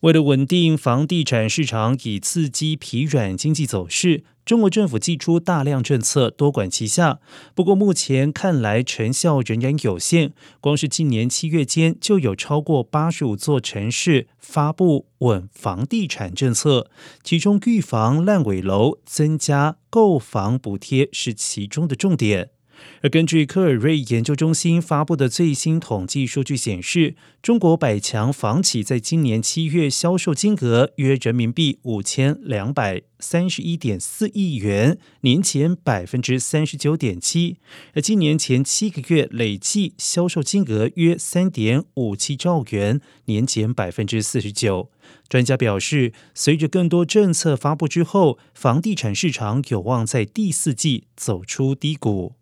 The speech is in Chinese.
为了稳定房地产市场，以刺激疲软经济走势，中国政府寄出大量政策，多管齐下。不过目前看来成效仍然有限。光是今年七月间，就有超过八十五座城市发布稳房地产政策，其中预防烂尾楼、增加购房补贴是其中的重点。而根据科尔瑞研究中心发布的最新统计数据显示，中国百强房企在今年七月销售金额约人民币五千两百三十一点四亿元，年前百分之三十九点七。而今年前七个月累计销售金额约三点五七兆元，年减百分之四十九。专家表示，随着更多政策发布之后，房地产市场有望在第四季走出低谷。